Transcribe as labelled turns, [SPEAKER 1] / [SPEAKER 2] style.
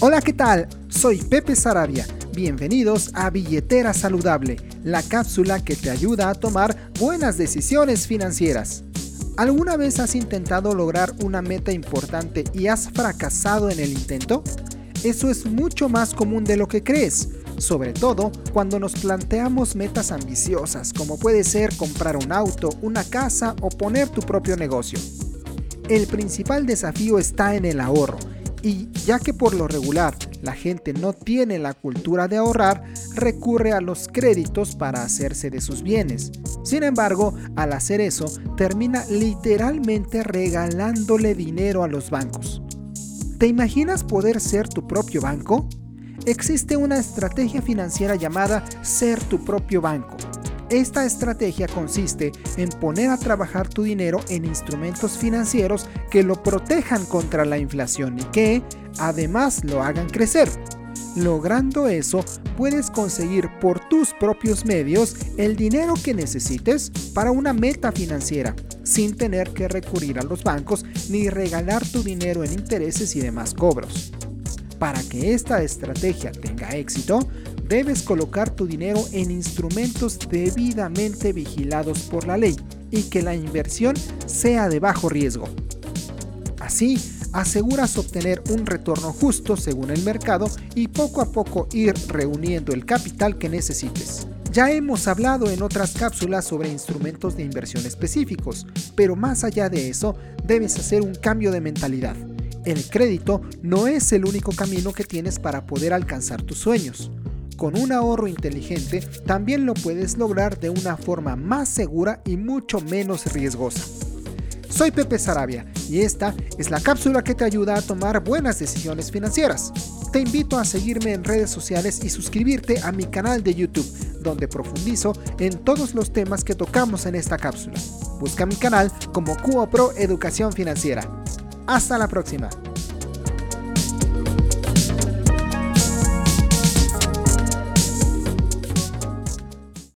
[SPEAKER 1] Hola, ¿qué tal? Soy Pepe Sarabia. Bienvenidos a Billetera Saludable, la cápsula que te ayuda a tomar buenas decisiones financieras. ¿Alguna vez has intentado lograr una meta importante y has fracasado en el intento? Eso es mucho más común de lo que crees, sobre todo cuando nos planteamos metas ambiciosas como puede ser comprar un auto, una casa o poner tu propio negocio. El principal desafío está en el ahorro y ya que por lo regular la gente no tiene la cultura de ahorrar, recurre a los créditos para hacerse de sus bienes. Sin embargo, al hacer eso, termina literalmente regalándole dinero a los bancos. ¿Te imaginas poder ser tu propio banco? Existe una estrategia financiera llamada ser tu propio banco esta estrategia consiste en poner a trabajar tu dinero en instrumentos financieros que lo protejan contra la inflación y que, además, lo hagan crecer. Logrando eso, puedes conseguir por tus propios medios el dinero que necesites para una meta financiera, sin tener que recurrir a los bancos ni regalar tu dinero en intereses y demás cobros. Para que esta estrategia tenga éxito, debes colocar tu dinero en instrumentos debidamente vigilados por la ley y que la inversión sea de bajo riesgo. Así, aseguras obtener un retorno justo según el mercado y poco a poco ir reuniendo el capital que necesites. Ya hemos hablado en otras cápsulas sobre instrumentos de inversión específicos, pero más allá de eso, debes hacer un cambio de mentalidad. El crédito no es el único camino que tienes para poder alcanzar tus sueños con un ahorro inteligente también lo puedes lograr de una forma más segura y mucho menos riesgosa. Soy Pepe Sarabia y esta es la cápsula que te ayuda a tomar buenas decisiones financieras. Te invito a seguirme en redes sociales y suscribirte a mi canal de YouTube, donde profundizo en todos los temas que tocamos en esta cápsula. Busca mi canal como Cuo Pro Educación Financiera. Hasta la próxima.